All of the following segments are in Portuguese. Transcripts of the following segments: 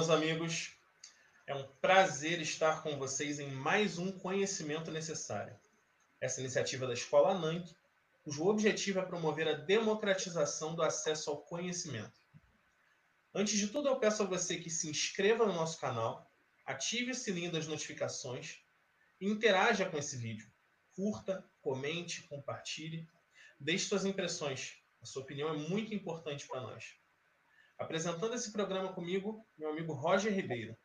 meus amigos. É um prazer estar com vocês em mais um Conhecimento Necessário. Essa iniciativa da Escola NANC, cujo objetivo é promover a democratização do acesso ao conhecimento. Antes de tudo, eu peço a você que se inscreva no nosso canal, ative o sininho das notificações e interaja com esse vídeo. Curta, comente, compartilhe, deixe suas impressões. A sua opinião é muito importante para nós. Apresentando esse programa comigo, meu amigo Roger Ribeiro.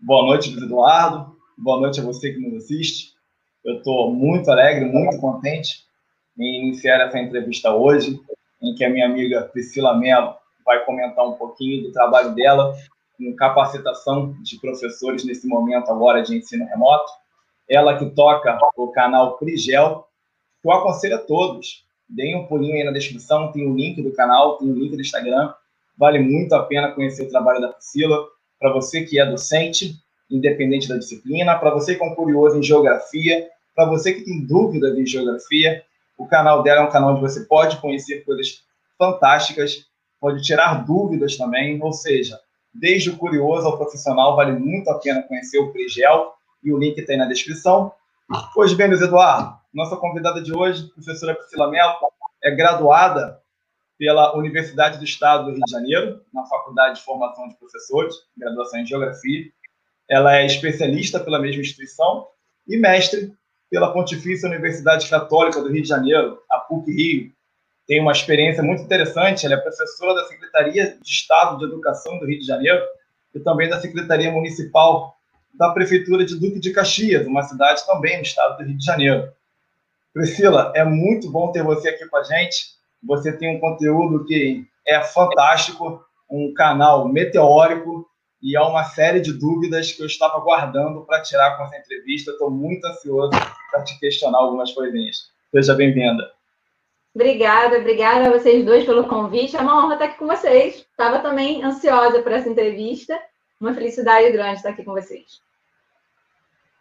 Boa noite, Eduardo. Boa noite a você que nos assiste. Eu estou muito alegre, muito contente em iniciar essa entrevista hoje, em que a minha amiga Priscila Mello vai comentar um pouquinho do trabalho dela com capacitação de professores nesse momento agora de ensino remoto. Ela que toca o canal Prigel, que eu aconselho a todos deem um pulinho aí na descrição, tem o link do canal, tem o link do Instagram. Vale muito a pena conhecer o trabalho da Priscila. Para você que é docente, independente da disciplina, para você que é um curioso em geografia, para você que tem dúvidas em geografia, o canal dela é um canal onde você pode conhecer coisas fantásticas, pode tirar dúvidas também, ou seja, desde o curioso ao profissional, vale muito a pena conhecer o Prigel e o link está aí na descrição. Pois bem, Luiz Eduardo, nossa convidada de hoje, professora Priscila Mello, é graduada pela Universidade do Estado do Rio de Janeiro, na Faculdade de Formação de Professores, graduação em Geografia. Ela é especialista pela mesma instituição e mestre pela Pontifícia Universidade Católica do Rio de Janeiro, a PUC-Rio. Tem uma experiência muito interessante, ela é professora da Secretaria de Estado de Educação do Rio de Janeiro e também da Secretaria Municipal da Prefeitura de Duque de Caxias, uma cidade também no estado do Rio de Janeiro. Priscila, é muito bom ter você aqui com a gente. Você tem um conteúdo que é fantástico, um canal meteórico e há uma série de dúvidas que eu estava guardando para tirar com essa entrevista. Estou muito ansioso para te questionar algumas coisinhas. Seja bem-vinda. Obrigada, obrigada a vocês dois pelo convite. É uma honra estar aqui com vocês. Estava também ansiosa por essa entrevista. Uma felicidade grande estar aqui com vocês.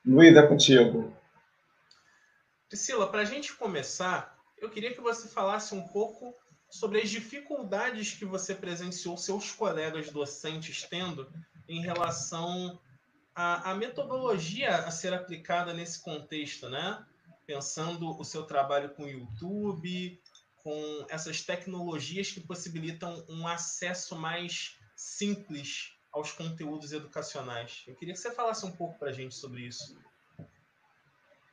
Luiz, é contigo. Priscila, para a gente começar, eu queria que você falasse um pouco sobre as dificuldades que você presenciou seus colegas docentes tendo em relação à, à metodologia a ser aplicada nesse contexto, né? Pensando o seu trabalho com o YouTube, com essas tecnologias que possibilitam um acesso mais simples aos conteúdos educacionais. Eu queria que você falasse um pouco para a gente sobre isso.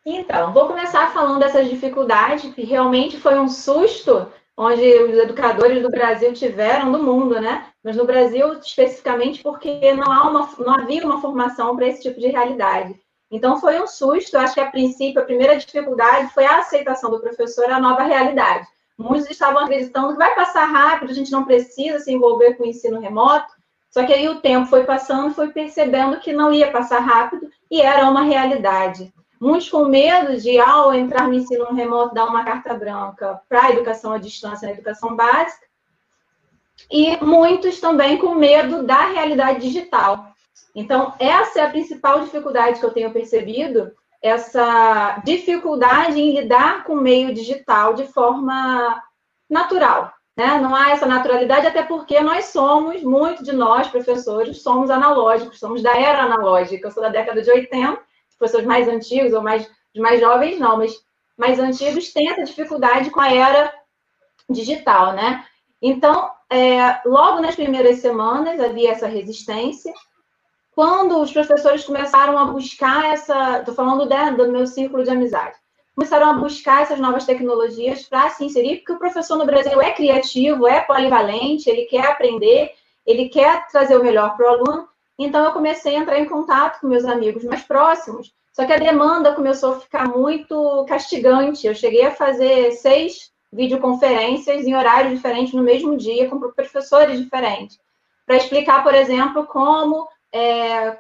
Então, vou começar falando dessas dificuldades, que realmente foi um susto onde os educadores do Brasil tiveram, do mundo, né? Mas no Brasil, especificamente, porque não, há uma, não havia uma formação para esse tipo de realidade. Então, foi um susto. Acho que, a princípio, a primeira dificuldade foi a aceitação do professor à nova realidade. Muitos estavam acreditando que vai passar rápido, a gente não precisa se envolver com o ensino remoto. Só que aí o tempo foi passando, foi percebendo que não ia passar rápido e era uma realidade. Muitos com medo de, ao entrar no ensino remoto, dar uma carta branca para a educação à distância, na educação básica, e muitos também com medo da realidade digital. Então, essa é a principal dificuldade que eu tenho percebido, essa dificuldade em lidar com o meio digital de forma natural. Né? Não há essa naturalidade, até porque nós somos, muitos de nós, professores, somos analógicos, somos da era analógica. Eu sou da década de 80, professores mais antigos ou mais, mais jovens, não, mas mais antigos têm essa dificuldade com a era digital, né? Então, é, logo nas primeiras semanas havia essa resistência. Quando os professores começaram a buscar essa, estou falando né, do meu círculo de amizade, começaram a buscar essas novas tecnologias para se inserir, porque o professor no Brasil é criativo, é polivalente, ele quer aprender, ele quer trazer o melhor para o aluno, então, eu comecei a entrar em contato com meus amigos mais próximos, só que a demanda começou a ficar muito castigante. Eu cheguei a fazer seis videoconferências em horários diferentes no mesmo dia, com professores diferentes, para explicar, por exemplo, como é,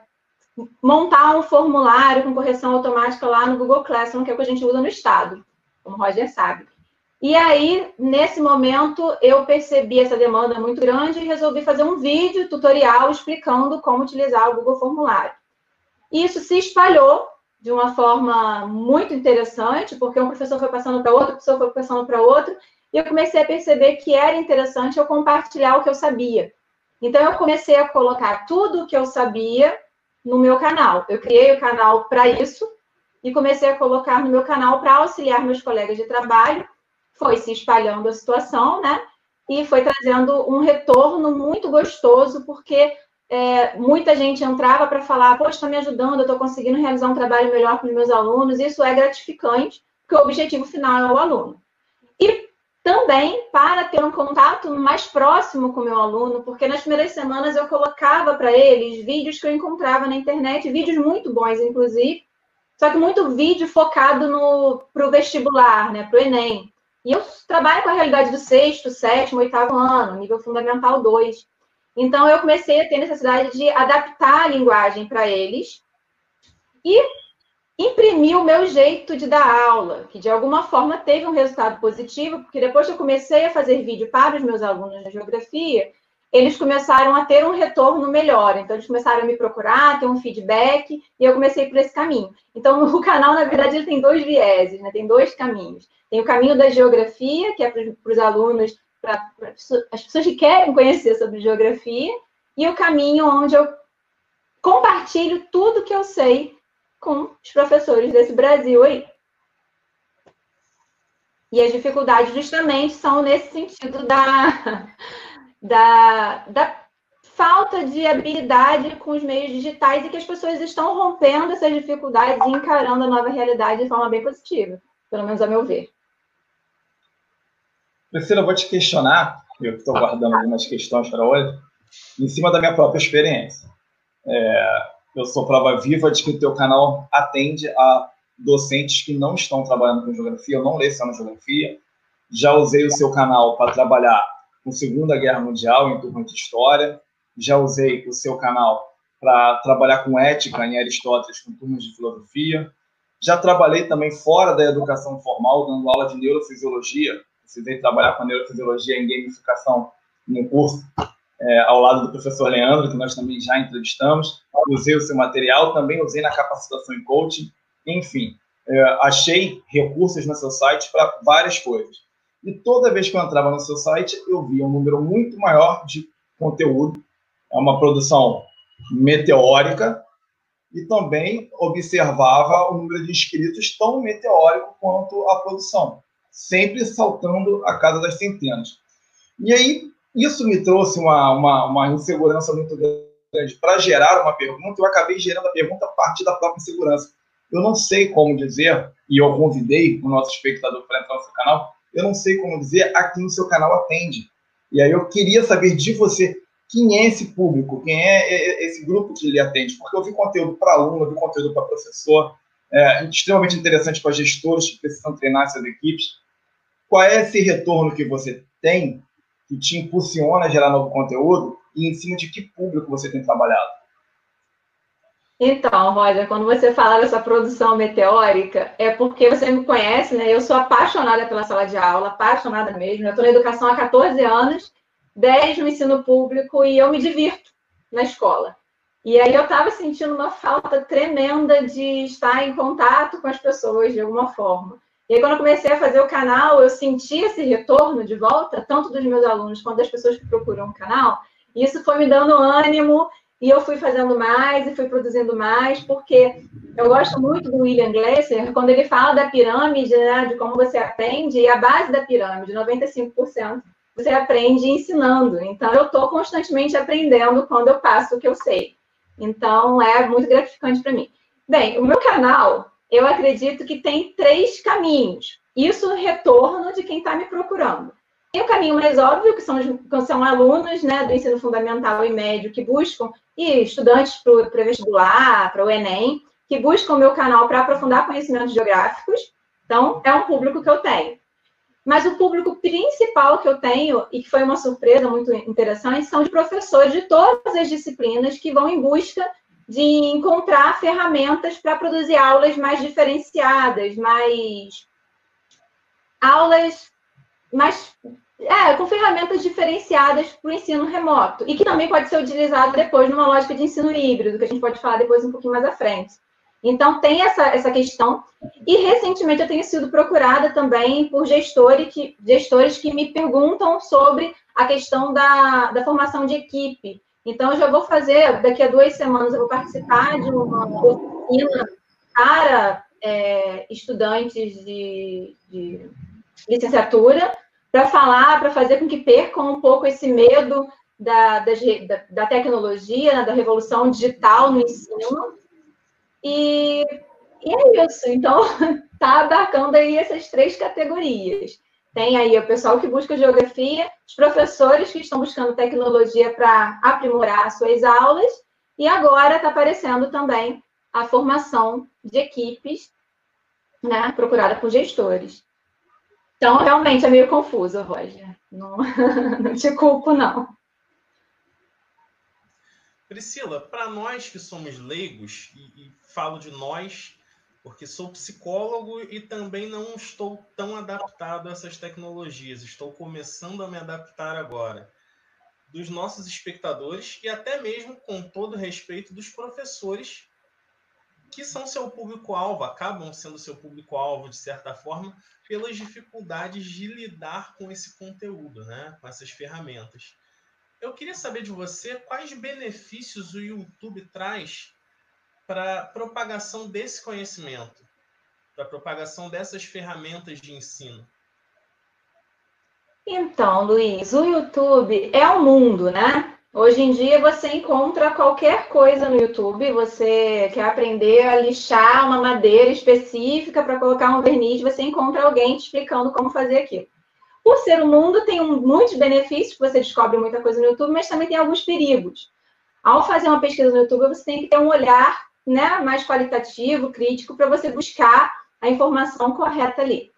montar um formulário com correção automática lá no Google Classroom, que é o que a gente usa no Estado, como o Roger sabe. E aí, nesse momento, eu percebi essa demanda muito grande e resolvi fazer um vídeo tutorial explicando como utilizar o Google Formulário. Isso se espalhou de uma forma muito interessante, porque um professor foi passando para outro, professor foi passando para outro, e eu comecei a perceber que era interessante eu compartilhar o que eu sabia. Então, eu comecei a colocar tudo o que eu sabia no meu canal. Eu criei o canal para isso e comecei a colocar no meu canal para auxiliar meus colegas de trabalho. Foi se espalhando a situação, né? E foi trazendo um retorno muito gostoso, porque é, muita gente entrava para falar: Poxa, está me ajudando, eu estou conseguindo realizar um trabalho melhor com os meus alunos. Isso é gratificante, porque o objetivo final é o aluno. E também para ter um contato mais próximo com o meu aluno, porque nas primeiras semanas eu colocava para eles vídeos que eu encontrava na internet, vídeos muito bons, inclusive, só que muito vídeo focado para o vestibular, né, para o Enem. E eu trabalho com a realidade do sexto, sétimo, oitavo ano, nível fundamental 2. Então, eu comecei a ter necessidade de adaptar a linguagem para eles. E imprimir o meu jeito de dar aula, que de alguma forma teve um resultado positivo, porque depois que eu comecei a fazer vídeo para os meus alunos de geografia, eles começaram a ter um retorno melhor. Então, eles começaram a me procurar, ter um feedback, e eu comecei por esse caminho. Então, o canal, na verdade, ele tem dois vieses, né? tem dois caminhos. Tem o caminho da geografia, que é para os alunos, para as pessoas que querem conhecer sobre geografia, e o caminho onde eu compartilho tudo que eu sei com os professores desse Brasil aí. E as dificuldades justamente são nesse sentido da, da, da falta de habilidade com os meios digitais e que as pessoas estão rompendo essas dificuldades e encarando a nova realidade de forma bem positiva, pelo menos a meu ver. Priscila, eu vou te questionar, eu estou guardando algumas questões para hoje, em cima da minha própria experiência. É, eu sou prova viva de que o teu canal atende a docentes que não estão trabalhando com geografia, eu não leciono geografia. Já usei o seu canal para trabalhar com Segunda Guerra Mundial em turma de história. Já usei o seu canal para trabalhar com ética em Aristóteles com turmas de filosofia. Já trabalhei também fora da educação formal, dando aula de neurofisiologia. Precisei trabalhar com neurofisiologia em gamificação no curso é, ao lado do professor Leandro, que nós também já entrevistamos. Usei o seu material, também usei na capacitação em coaching. Enfim, é, achei recursos no seu site para várias coisas. E toda vez que eu entrava no seu site, eu via um número muito maior de conteúdo. É uma produção meteórica e também observava o número de inscritos tão meteórico quanto a produção, sempre saltando a casa das centenas. E aí, isso me trouxe uma, uma, uma insegurança muito grande para gerar uma pergunta. Eu acabei gerando a pergunta a partir da própria insegurança. Eu não sei como dizer, e eu convidei o nosso espectador para entrar no seu canal, eu não sei como dizer a quem o seu canal atende. E aí eu queria saber de você quem é esse público, quem é esse grupo que ele atende, porque eu vi conteúdo para aluno, eu vi conteúdo para professor, é, extremamente interessante para gestores que precisam treinar suas equipes. Qual é esse retorno que você tem que te impulsiona a gerar novo conteúdo e em cima de que público você tem trabalhado? Então, Roger, quando você fala dessa produção meteórica, é porque você me conhece, né? Eu sou apaixonada pela sala de aula, apaixonada mesmo. Eu estou na educação há 14 anos, 10 no ensino público e eu me divirto na escola. E aí eu estava sentindo uma falta tremenda de estar em contato com as pessoas de alguma forma. E aí, quando eu comecei a fazer o canal, eu senti esse retorno de volta, tanto dos meus alunos quanto das pessoas que procuram o canal. E isso foi me dando ânimo e eu fui fazendo mais e fui produzindo mais, porque eu gosto muito do William Glasser, quando ele fala da pirâmide, né, de como você aprende, e a base da pirâmide, 95%, você aprende ensinando. Então, eu estou constantemente aprendendo quando eu passo o que eu sei. Então, é muito gratificante para mim. Bem, o meu canal, eu acredito que tem três caminhos. Isso retorno de quem está me procurando. Tem o caminho mais óbvio, que são, que são alunos né, do ensino fundamental e médio que buscam, e estudantes para o vestibular, para o Enem, que buscam o meu canal para aprofundar conhecimentos geográficos. Então, é um público que eu tenho. Mas o público principal que eu tenho, e que foi uma surpresa muito interessante, são de professores de todas as disciplinas que vão em busca de encontrar ferramentas para produzir aulas mais diferenciadas, mais aulas mais é, com ferramentas diferenciadas para o ensino remoto e que também pode ser utilizado depois numa lógica de ensino híbrido, que a gente pode falar depois um pouquinho mais à frente. Então, tem essa, essa questão. E, recentemente, eu tenho sido procurada também por gestores que, gestores que me perguntam sobre a questão da, da formação de equipe. Então, eu já vou fazer, daqui a duas semanas, eu vou participar de uma oficina para é, estudantes de, de licenciatura, para falar, para fazer com que percam um pouco esse medo da, da, da tecnologia, né, da revolução digital no ensino. E, e é isso. Então, está abarcando aí essas três categorias. Tem aí o pessoal que busca geografia, os professores que estão buscando tecnologia para aprimorar suas aulas, e agora está aparecendo também a formação de equipes, né, procurada por gestores. Então, realmente é meio confuso, Roger. Não, não te culpo, não. Priscila, para nós que somos leigos, e, e falo de nós porque sou psicólogo e também não estou tão adaptado a essas tecnologias, estou começando a me adaptar agora. Dos nossos espectadores e até mesmo, com todo respeito, dos professores que são seu público-alvo, acabam sendo seu público-alvo, de certa forma, pelas dificuldades de lidar com esse conteúdo, né? com essas ferramentas. Eu queria saber de você quais benefícios o YouTube traz para propagação desse conhecimento, para propagação dessas ferramentas de ensino. Então, Luiz, o YouTube é o mundo, né? Hoje em dia você encontra qualquer coisa no YouTube. Você quer aprender a lixar uma madeira específica para colocar um verniz, você encontra alguém te explicando como fazer aquilo. Por ser o mundo, tem muitos benefícios, você descobre muita coisa no YouTube, mas também tem alguns perigos. Ao fazer uma pesquisa no YouTube, você tem que ter um olhar né, mais qualitativo, crítico, para você buscar a informação correta ali.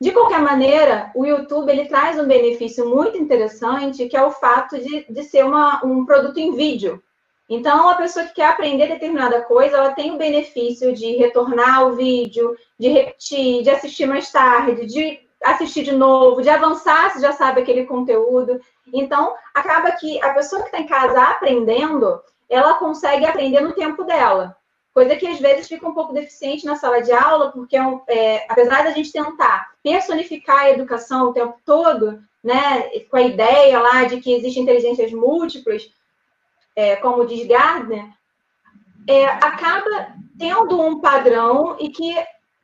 De qualquer maneira, o YouTube ele traz um benefício muito interessante, que é o fato de, de ser uma, um produto em vídeo. Então, a pessoa que quer aprender determinada coisa, ela tem o benefício de retornar o vídeo, de repetir, de assistir mais tarde, de assistir de novo, de avançar se já sabe aquele conteúdo. Então, acaba que a pessoa que está em casa aprendendo, ela consegue aprender no tempo dela. Coisa que às vezes fica um pouco deficiente na sala de aula, porque é, é, apesar da gente tentar personificar a educação o tempo todo, né, com a ideia lá de que existem inteligências múltiplas, é, como diz Gardner, é, acaba tendo um padrão e que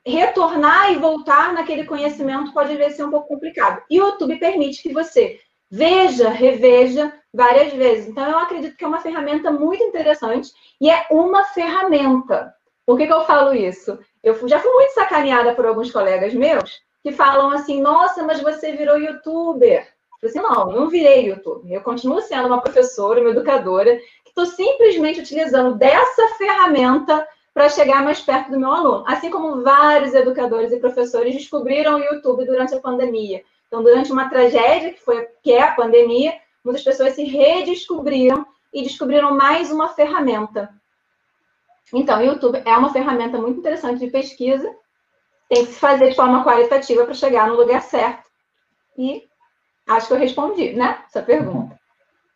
retornar e voltar naquele conhecimento pode vir ser um pouco complicado. E o YouTube permite que você veja, reveja várias vezes. Então, eu acredito que é uma ferramenta muito interessante e é uma ferramenta. Por que, que eu falo isso? Eu já fui muito sacaneada por alguns colegas meus que falam assim: nossa, mas você virou youtuber. Eu assim, não, não virei youtuber. Eu continuo sendo uma professora, uma educadora, que estou simplesmente utilizando dessa ferramenta para chegar mais perto do meu aluno. Assim como vários educadores e professores descobriram o YouTube durante a pandemia. Então, durante uma tragédia, que, foi, que é a pandemia, muitas pessoas se redescobriram e descobriram mais uma ferramenta. Então, o YouTube é uma ferramenta muito interessante de pesquisa, tem que se fazer de forma qualitativa para chegar no lugar certo. E acho que eu respondi, né? Essa pergunta.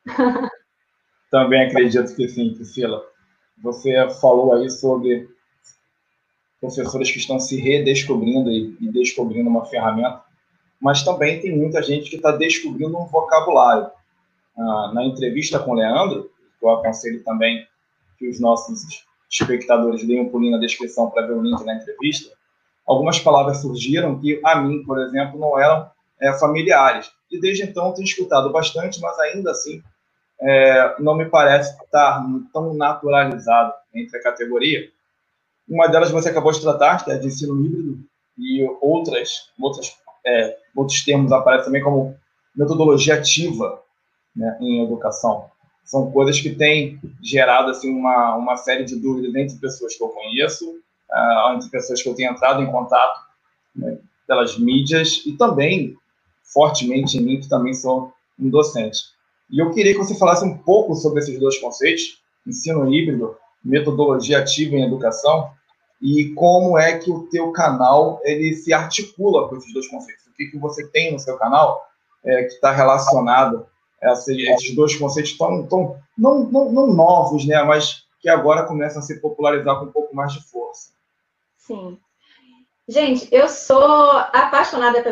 Também acredito que sim, Priscila. Você falou aí sobre professores que estão se redescobrindo e, descobrindo uma ferramenta, mas também tem muita gente que está descobrindo um vocabulário. Ah, na entrevista com o Leandro, eu aconselho também que os nossos espectadores deem um pulinho na descrição para ver o link na entrevista, algumas palavras surgiram que a mim, por exemplo, não eram é, familiares. E desde então tenho escutado bastante, mas ainda assim é, não me parece estar tão naturalizado entre a categoria. Uma delas você acabou de tratar, que é de ensino híbrido, e outras, outras, é, outros termos aparecem também como metodologia ativa né, em educação. São coisas que têm gerado assim, uma, uma série de dúvidas entre pessoas que eu conheço, uh, entre pessoas que eu tenho entrado em contato né, pelas mídias e também fortemente em mim, que também sou um docente. E eu queria que você falasse um pouco sobre esses dois conceitos, ensino híbrido, metodologia ativa em educação, e como é que o teu canal ele se articula com esses dois conceitos. O que, que você tem no seu canal é, que está relacionado a esses dois conceitos tão, tão não, não, não, novos, né, mas que agora começam a se popularizar com um pouco mais de força. Sim. Gente, eu sou apaixonada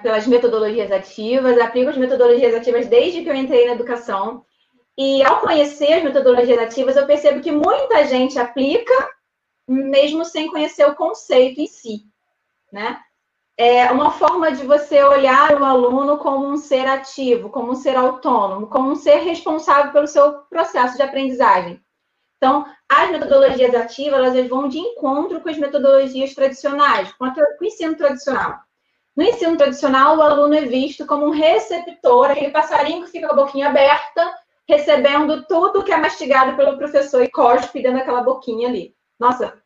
pelas metodologias ativas, aplico as metodologias ativas desde que eu entrei na educação. E ao conhecer as metodologias ativas, eu percebo que muita gente aplica, mesmo sem conhecer o conceito em si, né? É uma forma de você olhar o aluno como um ser ativo, como um ser autônomo, como um ser responsável pelo seu processo de aprendizagem. Então, as metodologias ativas, elas vão de encontro com as metodologias tradicionais, com, o ensino tradicional. No ensino tradicional, o aluno é visto como um receptor, aquele passarinho que fica com a boquinha aberta, recebendo tudo que é mastigado pelo professor e cospe dentro daquela boquinha ali. Nossa,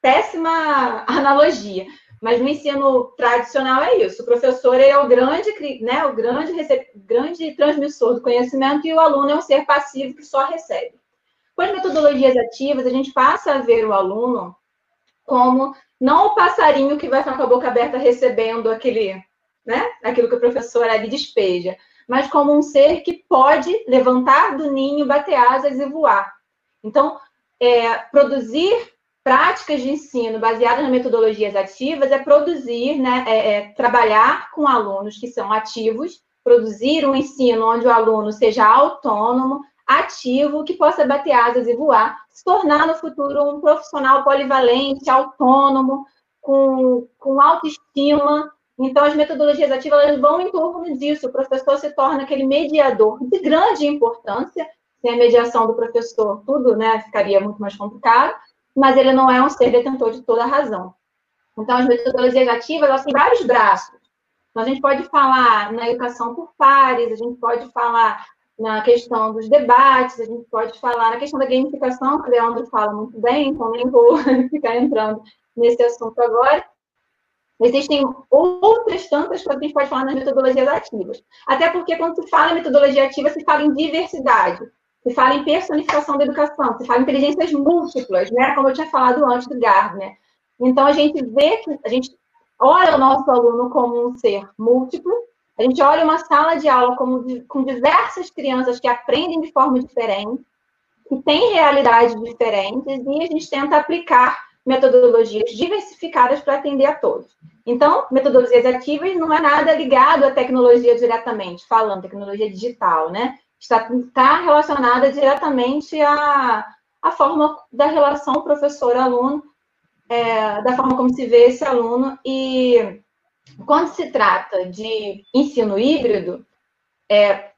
péssima analogia. Mas no ensino tradicional é isso. O professor é o grande, né, o grande, grande transmissor do conhecimento e o aluno é um ser passivo que só recebe. Com as metodologias ativas, a gente passa a ver o aluno como não o passarinho que vai ficar com a boca aberta recebendo aquele, né, aquilo que o professor ali despeja, mas como um ser que pode levantar do ninho, bater asas e voar. Então, é, produzir práticas de ensino baseadas nas metodologias ativas é produzir, né, é, é, trabalhar com alunos que são ativos, produzir um ensino onde o aluno seja autônomo, ativo, que possa bater asas e voar, se tornar no futuro um profissional polivalente, autônomo, com, com autoestima, então, as metodologias ativas elas vão em torno disso. O professor se torna aquele mediador de grande importância. Sem a mediação do professor, tudo né, ficaria muito mais complicado, mas ele não é um ser detentor de toda a razão. Então, as metodologias ativas elas têm vários braços. Então, a gente pode falar na educação por pares, a gente pode falar na questão dos debates, a gente pode falar na questão da gamificação, que o Leandro fala muito bem, então nem vou ficar entrando nesse assunto agora. Existem outras tantas coisas que a gente pode falar nas metodologias ativas. Até porque quando se fala em metodologia ativa, se fala em diversidade, se fala em personificação da educação, se fala em inteligências múltiplas, né? Como eu tinha falado antes do Gardner. Então, a gente vê que a gente olha o nosso aluno como um ser múltiplo, a gente olha uma sala de aula como, com diversas crianças que aprendem de forma diferente, que têm realidades diferentes, e a gente tenta aplicar metodologias diversificadas para atender a todos. Então, metodologias ativas não é nada ligado à tecnologia diretamente, falando tecnologia digital, né? Está, está relacionada diretamente à, à forma da relação professor-aluno, é, da forma como se vê esse aluno. E quando se trata de ensino híbrido, é,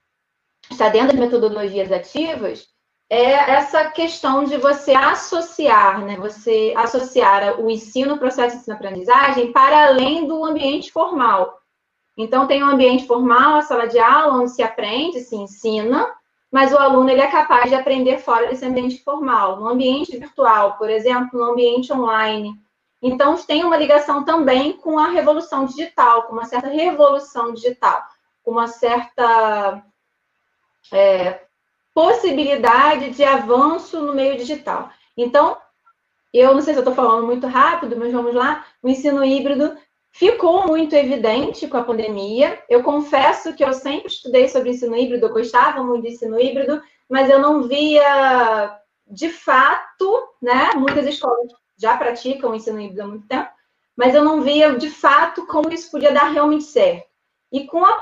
está dentro das metodologias ativas, é essa questão de você associar, né? Você associar o ensino, o processo de ensino-aprendizagem para além do ambiente formal. Então, tem um ambiente formal, a sala de aula, onde se aprende, se ensina, mas o aluno ele é capaz de aprender fora desse ambiente formal, no ambiente virtual, por exemplo, no ambiente online. Então, tem uma ligação também com a revolução digital, com uma certa revolução digital, com uma certa é, possibilidade de avanço no meio digital. Então, eu não sei se eu estou falando muito rápido, mas vamos lá. O ensino híbrido ficou muito evidente com a pandemia. Eu confesso que eu sempre estudei sobre ensino híbrido, eu gostava muito de ensino híbrido, mas eu não via de fato, né? Muitas escolas já praticam ensino híbrido há muito tempo, mas eu não via de fato como isso podia dar realmente certo. E com, a,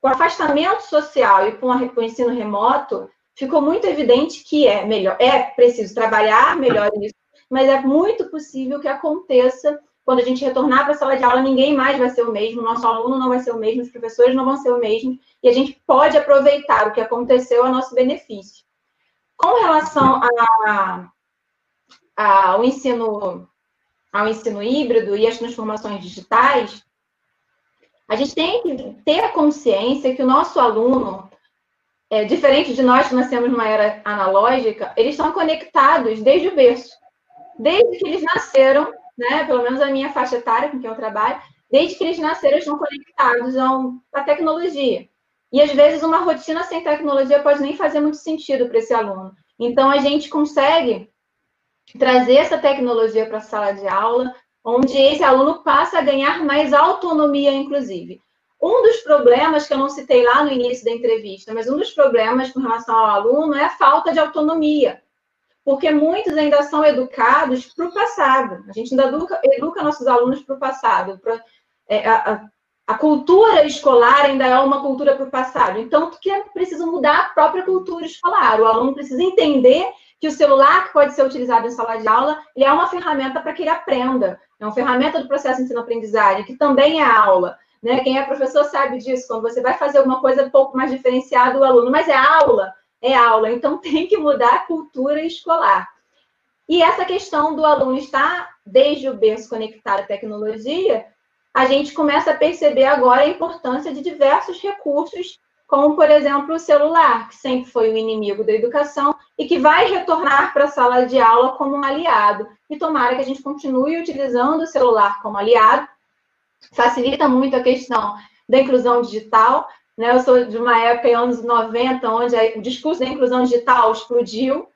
com o afastamento social e com, a, com o ensino remoto, ficou muito evidente que é melhor, é preciso trabalhar melhor isso, mas é muito possível que aconteça quando a gente retornar para a sala de aula, ninguém mais vai ser o mesmo, nosso aluno não vai ser o mesmo, os professores não vão ser o mesmo, e a gente pode aproveitar o que aconteceu a nosso benefício. Com relação a, a, ao ensino ao ensino híbrido e as transformações digitais, a gente tem que ter a consciência que o nosso aluno, é, diferente de nós que nascemos numa era analógica, eles estão conectados desde o berço. Desde que eles nasceram, né, pelo menos a minha faixa etária com quem eu trabalho, desde que eles nasceram, estão conectados à tecnologia. E às vezes uma rotina sem tecnologia pode nem fazer muito sentido para esse aluno. Então a gente consegue trazer essa tecnologia para a sala de aula, onde esse aluno passa a ganhar mais autonomia, inclusive. Um dos problemas que eu não citei lá no início da entrevista, mas um dos problemas com relação ao aluno é a falta de autonomia. Porque muitos ainda são educados para o passado. A gente ainda educa, educa nossos alunos para o passado. Pra, é, a, a, cultura escolar ainda é uma cultura para o passado. Então, que é preciso mudar a própria cultura escolar. O aluno precisa entender que o celular que pode ser utilizado em sala de aula ele é uma ferramenta para que ele aprenda. É uma ferramenta do processo de ensino-aprendizagem, que também é aula. Né? Quem é professor sabe disso. Quando você vai fazer alguma coisa um pouco mais diferenciada, o aluno, mas é aula é aula, então tem que mudar a cultura escolar. E essa questão do aluno estar desde o berço conectado à tecnologia, a gente começa a perceber agora a importância de diversos recursos, como, por exemplo, o celular, que sempre foi o inimigo da educação e que vai retornar para a sala de aula como um aliado. E tomara que a gente continue utilizando o celular como aliado, facilita muito a questão da inclusão digital, né? Eu sou de uma época, em anos 90, onde o discurso da inclusão digital explodiu,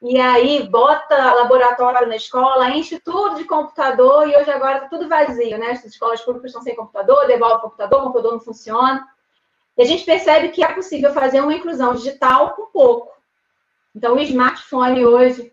e aí bota laboratório na escola, enche tudo de computador, e hoje agora está tudo vazio, né? As escolas públicas estão sem computador, devolve o computador, o computador não funciona. E a gente percebe que é possível fazer uma inclusão digital com pouco. Então, o smartphone hoje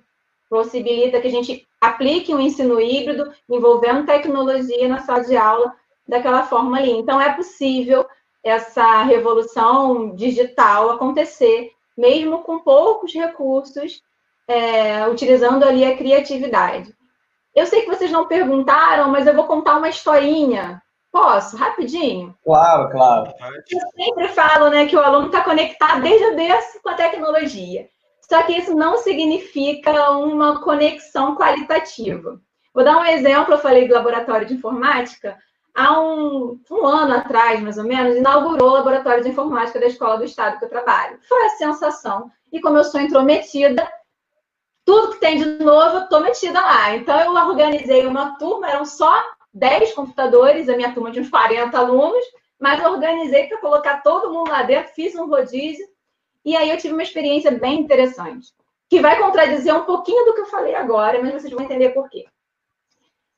possibilita que a gente aplique um ensino híbrido envolvendo tecnologia na sala de aula daquela forma ali. Então, é possível essa revolução digital acontecer, mesmo com poucos recursos, é, utilizando ali a criatividade. Eu sei que vocês não perguntaram, mas eu vou contar uma historinha. Posso? Rapidinho? Claro, claro. Eu sempre falo né, que o aluno está conectado desde o berço com a tecnologia. Só que isso não significa uma conexão qualitativa. Vou dar um exemplo, eu falei do laboratório de informática há um, um, ano atrás, mais ou menos, inaugurou o laboratório de informática da Escola do Estado que eu trabalho. Foi a sensação. E como eu sou intrometida, tudo que tem de novo, eu estou metida lá. Então, eu organizei uma turma, eram só 10 computadores, a minha turma de uns 40 alunos, mas eu organizei para colocar todo mundo lá dentro, fiz um rodízio, e aí eu tive uma experiência bem interessante, que vai contradizer um pouquinho do que eu falei agora, mas vocês vão entender por quê.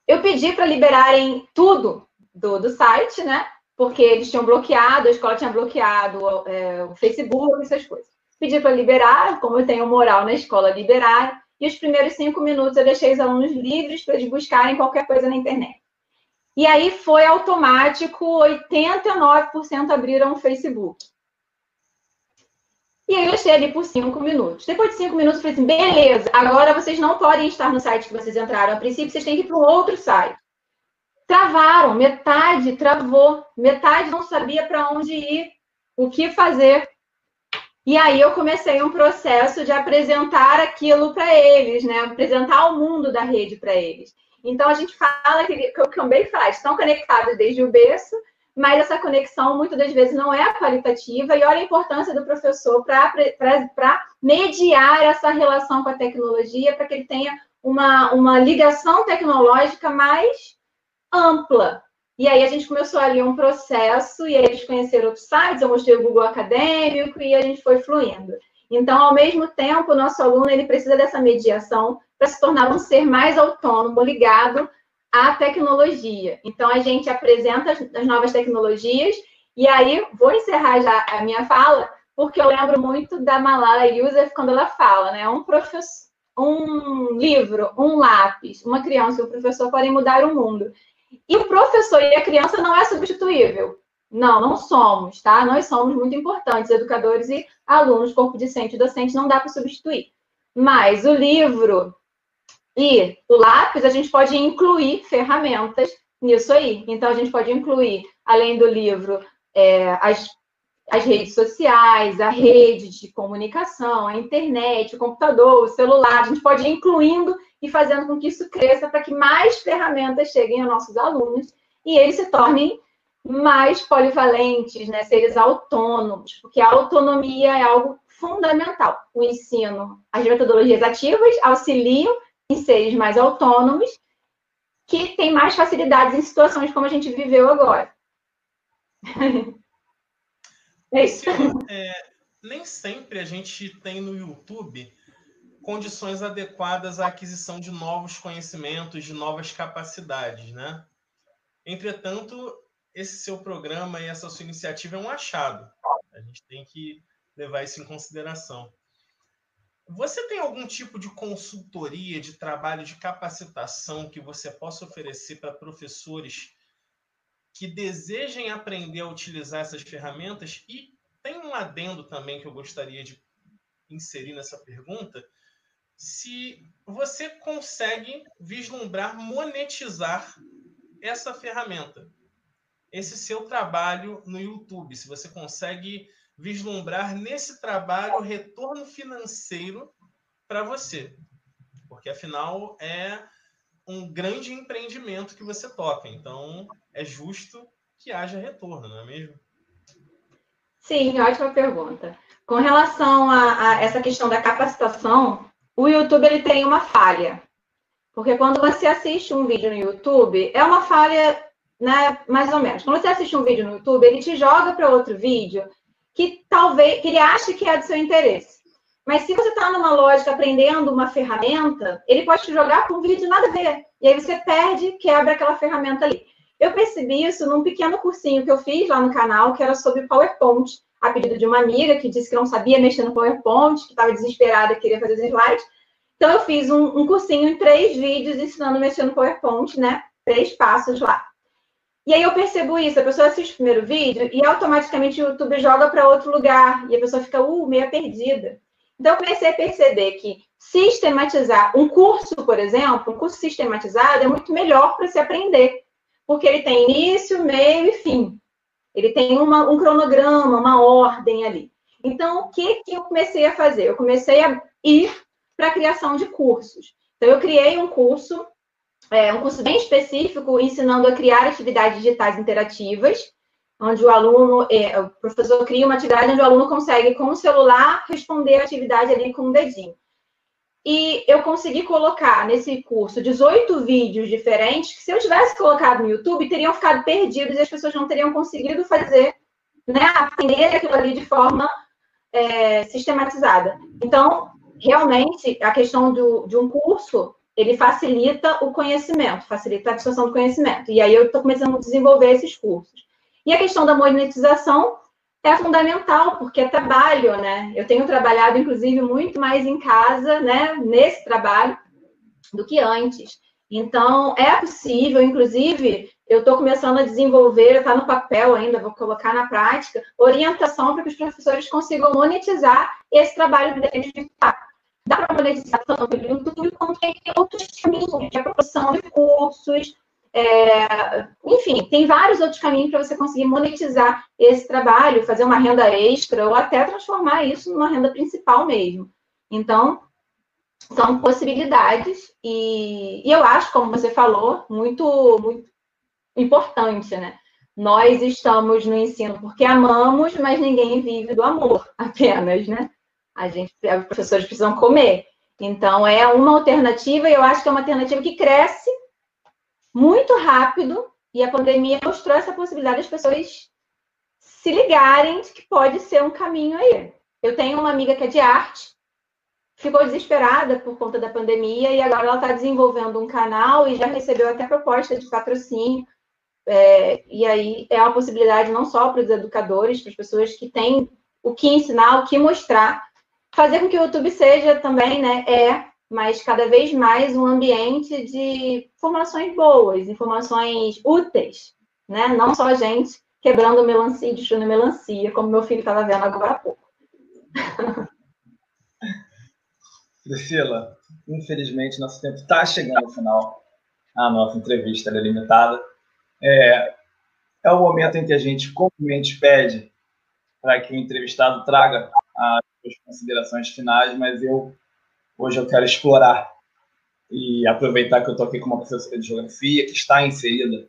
Eu pedi para liberarem tudo do, do site, né? Porque eles tinham bloqueado, a escola tinha bloqueado é, o Facebook, essas coisas. Pedi para liberar, como eu tenho moral na escola, liberar. E os primeiros cinco minutos eu deixei os alunos livres para eles buscarem qualquer coisa na internet. E aí foi automático, 89% abriram o Facebook. E aí eu deixei ali por cinco minutos. Depois de cinco minutos, eu falei assim, beleza, agora vocês não podem estar no site que vocês entraram. A princípio, vocês têm que ir para um outro site travaram, metade travou, metade não sabia para onde ir, o que fazer. E aí eu comecei um processo de apresentar aquilo para eles, né? Apresentar o mundo da rede para eles. Então a gente fala que, que o Cambay faz, estão conectados desde o berço, mas essa conexão muitas das vezes não é qualitativa, e olha a importância do professor para mediar essa relação com a tecnologia, para que ele tenha uma, uma ligação tecnológica mais ampla. E aí a gente começou ali um processo, e aí eles conheceram outros sites, eu mostrei o Google Acadêmico, e a gente foi fluindo. Então, ao mesmo tempo, o nosso aluno ele precisa dessa mediação para se tornar um ser mais autônomo, ligado à tecnologia. Então, a gente apresenta as novas tecnologias, e aí vou encerrar já a minha fala, porque eu lembro muito da Malala Yousaf quando ela fala, né? Um professor, um livro, um lápis, uma criança e um professor podem mudar o mundo. E o professor e a criança não é substituível. Não, não somos, tá? Nós somos muito importantes, educadores e alunos, corpo discente e docente, não dá para substituir. Mas o livro e o lápis, a gente pode incluir ferramentas nisso aí. Então, a gente pode incluir, além do livro, é, as, as redes sociais, a rede de comunicação, a internet, o computador, o celular. A gente pode ir incluindo e fazendo com que isso cresça para que mais ferramentas cheguem aos nossos alunos e eles se tornem mais polivalentes, né, seres autônomos, porque a autonomia é algo fundamental. O ensino, as metodologias ativas auxiliam em seres mais autônomos que têm mais facilidades em situações como a gente viveu agora. é isso. É, nem sempre a gente tem no YouTube condições adequadas à aquisição de novos conhecimentos, de novas capacidades, né? Entretanto, esse seu programa e essa sua iniciativa é um achado. A gente tem que levar isso em consideração. você tem algum tipo de consultoria, de trabalho de capacitação que você possa oferecer para professores que desejem aprender a utilizar essas ferramentas? E tem um adendo também que eu gostaria de inserir nessa pergunta. Se você consegue vislumbrar monetizar essa ferramenta, esse seu trabalho no YouTube, se você consegue vislumbrar nesse trabalho retorno financeiro para você. Porque afinal é um grande empreendimento que você toca. Então é justo que haja retorno, não é mesmo? Sim, ótima pergunta. Com relação a, a essa questão da capacitação, o YouTube ele tem uma falha. Porque quando você assiste um vídeo no YouTube, é uma falha, né, mais ou menos. Quando você assiste um vídeo no YouTube, ele te joga para outro vídeo que talvez que ele ache que é do seu interesse. Mas se você está numa lógica aprendendo uma ferramenta, ele pode te jogar para um vídeo nada a ver. E aí você perde, quebra aquela ferramenta ali. Eu percebi isso num pequeno cursinho que eu fiz lá no canal, que era sobre PowerPoint, a pedido de uma amiga que disse que não sabia mexer no PowerPoint, que estava desesperada, queria fazer os slides. Então, eu fiz um, um cursinho em três vídeos ensinando a mexer no PowerPoint, né? Três passos lá. E aí eu percebo isso, a pessoa assiste o primeiro vídeo e automaticamente o YouTube joga para outro lugar e a pessoa fica, uh, meio perdida. Então, eu comecei a perceber que sistematizar um curso, por exemplo, um curso sistematizado é muito melhor para se aprender, porque ele tem início, meio e fim. Ele tem uma, um cronograma, uma ordem ali. Então, o que, que eu comecei a fazer? Eu comecei a ir para a criação de cursos. Então, eu criei um curso, é, um curso bem específico, ensinando a criar atividades digitais interativas, onde o aluno, é, o professor cria uma atividade onde o aluno consegue, com o celular, responder a atividade ali com o dedinho. E eu consegui colocar nesse curso 18 vídeos diferentes, que se eu tivesse colocado no YouTube, teriam ficado perdidos e as pessoas não teriam conseguido fazer, né, aprender aquilo ali de forma é, sistematizada. Então, realmente, a questão do, de um curso, ele facilita o conhecimento, facilita a absorção do conhecimento. E aí eu estou começando a desenvolver esses cursos. E a questão da monetização é fundamental, porque é trabalho, né? Eu tenho trabalhado, inclusive, muito mais em casa, né, nesse trabalho, do que antes. Então, é possível, inclusive, eu estou começando a desenvolver, está no papel ainda, vou colocar na prática, orientação para que os professores consigam monetizar esse trabalho deles de fato. Dá para monetizar tanto pelo YouTube, como tem outros caminhos de aprovação de cursos, é, enfim, tem vários outros caminhos para você conseguir monetizar esse trabalho, fazer uma renda extra ou até transformar isso numa renda principal mesmo. Então, são possibilidades e, e eu acho, como você falou, muito, muito importante, né? Nós estamos no ensino porque amamos, mas ninguém vive do amor apenas, né? A gente, os professores precisam comer. Então, é uma alternativa e eu acho que é uma alternativa que cresce muito rápido e a pandemia mostrou essa possibilidade das pessoas se ligarem que pode ser um caminho aí. Eu tenho uma amiga que é de arte, ficou desesperada por conta da pandemia e agora ela está desenvolvendo um canal e já recebeu até proposta de patrocínio. É, e aí é uma possibilidade não só para os educadores, para as pessoas que têm o que ensinar, o que mostrar, fazer com que o YouTube seja também, né, é mas cada vez mais um ambiente de informações boas, informações úteis, né? Não só a gente quebrando melancia destruindo melancia, como meu filho estava vendo agora há pouco. Priscila, infelizmente nosso tempo está chegando ao final. A nossa entrevista é limitada. É, é o momento em que a gente comumente pede para que o entrevistado traga as considerações finais, mas eu hoje eu quero explorar e aproveitar que eu estou aqui com uma professora de geografia que está inserida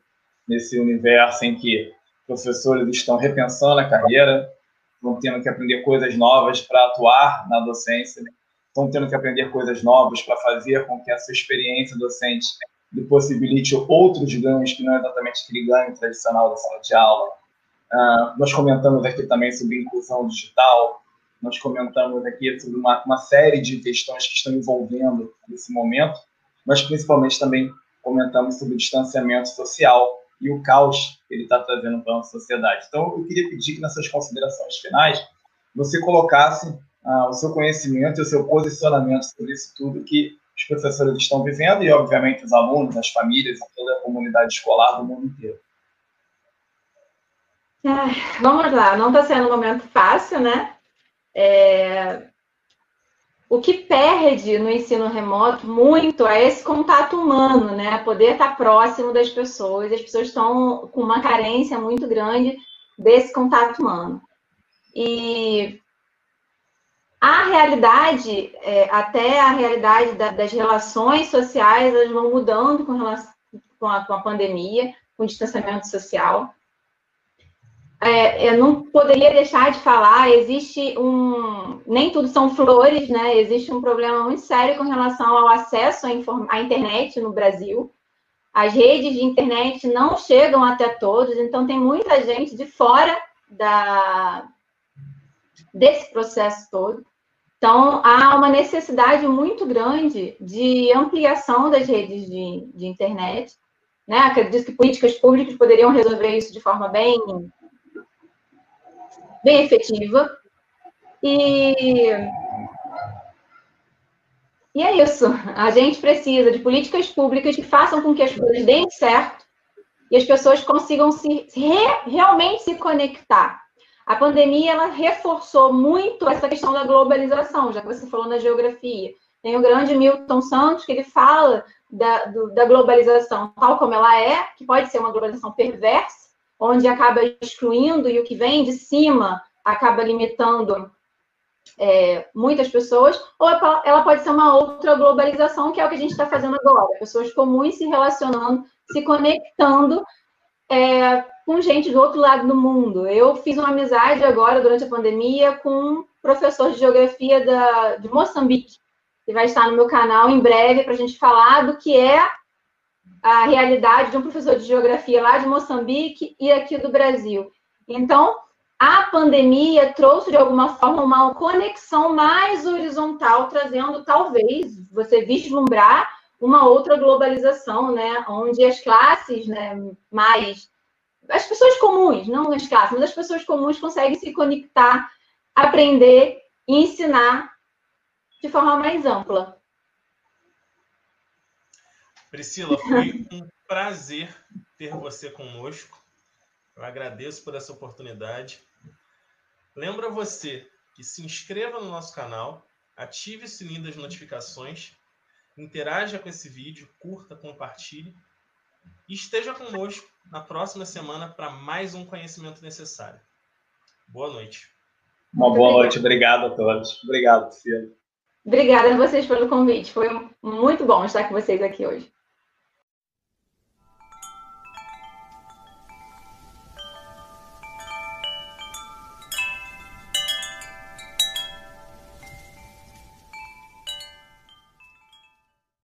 nesse universo em que professores estão repensando a carreira, estão tendo que aprender coisas novas para atuar na docência, estão tendo que aprender coisas novas para fazer com que essa experiência docente lhe possibilite outros ganhos que não é exatamente aquele ganho tradicional da sala de aula. Uh, nós comentamos aqui também sobre inclusão digital, nós comentamos aqui sobre uma, uma série de questões que estão envolvendo nesse momento, mas principalmente também comentamos sobre o distanciamento social e o caos que ele está trazendo para a nossa sociedade. Então, eu queria pedir que nessas considerações finais você colocasse ah, o seu conhecimento e o seu posicionamento sobre isso tudo que os professores estão vivendo e, obviamente, os alunos, as famílias e toda a comunidade escolar do mundo inteiro. É, vamos lá, não está sendo um momento fácil, né? É, o que perde no ensino remoto muito é esse contato humano, né? Poder estar próximo das pessoas. As pessoas estão com uma carência muito grande desse contato humano. E a realidade, é, até a realidade da, das relações sociais, elas vão mudando com, relação, com, a, com a pandemia, com o distanciamento social é, eu não poderia deixar de falar, existe um. Nem tudo são flores, né? Existe um problema muito sério com relação ao acesso à, inform... à internet no Brasil. As redes de internet não chegam até todos, então tem muita gente de fora da... desse processo todo. Então, há uma necessidade muito grande de ampliação das redes de, de internet. Né? Acredito que políticas públicas poderiam resolver isso de forma bem bem efetiva. E, e é isso. A gente precisa de políticas públicas que façam com que as coisas deem certo e as pessoas consigam se re, realmente se conectar. A pandemia ela reforçou muito essa questão da globalização, já que você falou na geografia. Tem o grande Milton Santos que ele fala da, do, da globalização tal como ela é, que pode ser uma globalização perversa, onde acaba excluindo e o que vem de cima acaba limitando é, muitas pessoas, ou ela pode ser uma outra globalização, que é o que a gente está fazendo agora. Pessoas comuns se relacionando, se conectando é, com gente do outro lado do mundo. Eu fiz uma amizade agora, durante a pandemia, com um professor de geografia da, de Moçambique, que vai estar no meu canal em breve para a gente falar do que é a realidade de um professor de geografia lá de Moçambique e aqui do Brasil. Então, a pandemia trouxe, de alguma forma, uma conexão mais horizontal, trazendo, talvez, você vislumbrar uma outra globalização, né? Onde as classes né, mais. As pessoas comuns, não as classes, mas as pessoas comuns conseguem se conectar, aprender e ensinar de forma mais ampla. Priscila, foi um prazer ter você conosco. Eu agradeço por essa oportunidade. Lembra você que se inscreva no nosso canal, ative o sininho das notificações, interaja com esse vídeo, curta, compartilhe e esteja conosco na próxima semana para mais um conhecimento necessário. Boa noite. Uma boa noite, obrigado a todos. Obrigado, Priscila. Obrigada a vocês pelo convite. Foi muito bom estar com vocês aqui hoje.